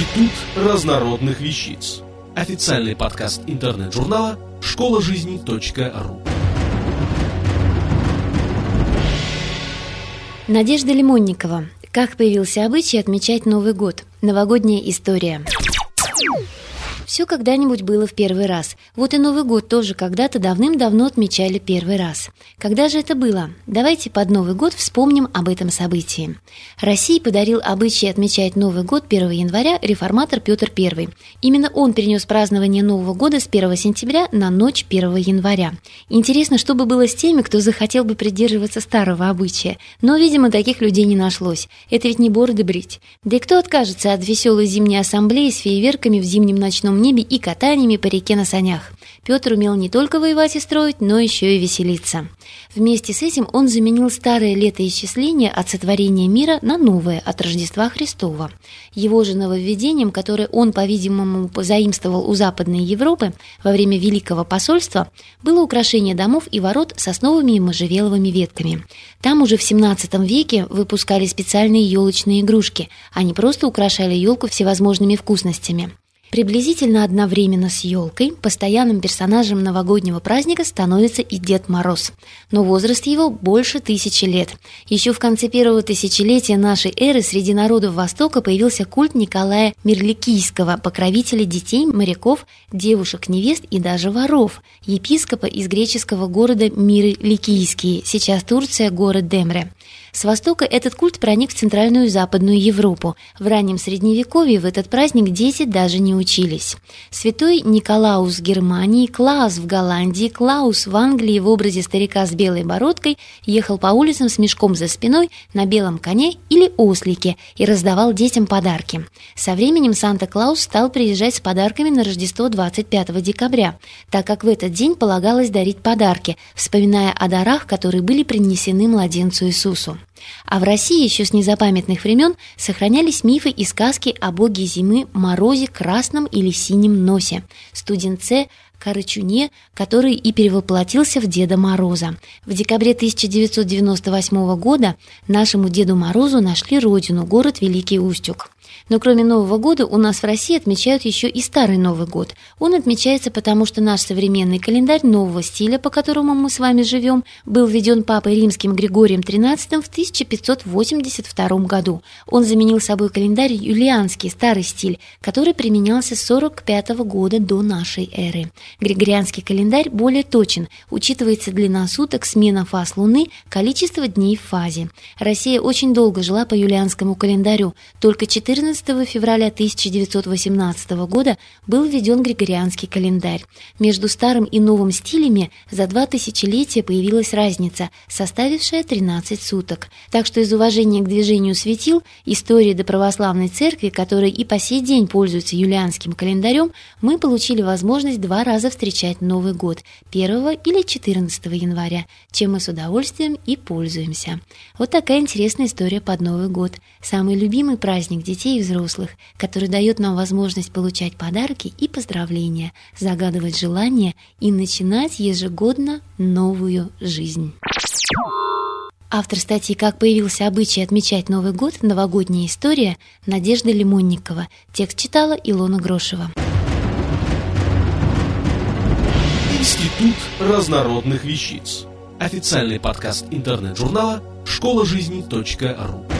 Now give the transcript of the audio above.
Институт разнородных вещиц. Официальный подкаст интернет-журнала школа жизни.ру. Надежда Лимонникова. Как появился обычай отмечать Новый год? Новогодняя история. Все когда-нибудь было в первый раз. Вот и Новый год тоже когда-то давным-давно отмечали первый раз. Когда же это было? Давайте под Новый год вспомним об этом событии. России подарил обычай отмечать Новый год 1 января реформатор Петр I. Именно он перенес празднование Нового года с 1 сентября на ночь 1 января. Интересно, что бы было с теми, кто захотел бы придерживаться старого обычая. Но, видимо, таких людей не нашлось. Это ведь не бороды брить. Да и кто откажется от веселой зимней ассамблеи с фейерверками в зимнем ночном небе и катаниями по реке на санях. Петр умел не только воевать и строить, но еще и веселиться. Вместе с этим он заменил старое летоисчисление от сотворения мира на новое от Рождества Христова. Его же нововведением, которое он, по-видимому, позаимствовал у Западной Европы во время Великого посольства, было украшение домов и ворот сосновыми и можжевеловыми ветками. Там уже в XVII веке выпускали специальные елочные игрушки, они просто украшали елку всевозможными вкусностями. Приблизительно одновременно с елкой постоянным персонажем новогоднего праздника становится и Дед Мороз, но возраст его больше тысячи лет. Еще в конце первого тысячелетия нашей эры среди народов Востока появился культ Николая Мирликийского, покровителя детей, моряков, девушек-невест и даже воров, епископа из греческого города Миры Ликийские, сейчас Турция, город Демре. С востока этот культ проник в Центральную и Западную Европу. В раннем Средневековье в этот праздник дети даже не учились. Святой Николаус в Германии, Клаус в Голландии, Клаус в Англии в образе старика с белой бородкой ехал по улицам с мешком за спиной на белом коне или ослике и раздавал детям подарки. Со временем Санта-Клаус стал приезжать с подарками на Рождество 25 декабря, так как в этот день полагалось дарить подарки, вспоминая о дарах, которые были принесены младенцу Иисусу. А в России еще с незапамятных времен сохранялись мифы и сказки о боге зимы Морозе красном или синем носе, студенце Карачуне, который и перевоплотился в Деда Мороза. В декабре 1998 года нашему Деду Морозу нашли родину, город Великий Устюг. Но кроме Нового года у нас в России отмечают еще и Старый Новый год. Он отмечается потому, что наш современный календарь нового стиля, по которому мы с вами живем, был введен Папой Римским Григорием XIII в 1582 году. Он заменил собой календарь юлианский, старый стиль, который применялся с 45 года до нашей эры. Григорианский календарь более точен, учитывается длина суток, смена фаз Луны, количество дней в фазе. Россия очень долго жила по юлианскому календарю, только 14 11 февраля 1918 года был введен Григорианский календарь. Между старым и новым стилями за два тысячелетия появилась разница, составившая 13 суток. Так что из уважения к движению светил, истории до православной церкви, которая и по сей день пользуется юлианским календарем, мы получили возможность два раза встречать Новый год – 1 или 14 января, чем мы с удовольствием и пользуемся. Вот такая интересная история под Новый год. Самый любимый праздник детей и взрослых, который дает нам возможность получать подарки и поздравления, загадывать желания и начинать ежегодно новую жизнь. Автор статьи «Как появился обычай отмечать Новый год. Новогодняя история» Надежда Лимонникова. Текст читала Илона Грошева. Институт разнородных вещиц. Официальный подкаст интернет-журнала школа жизни.ру.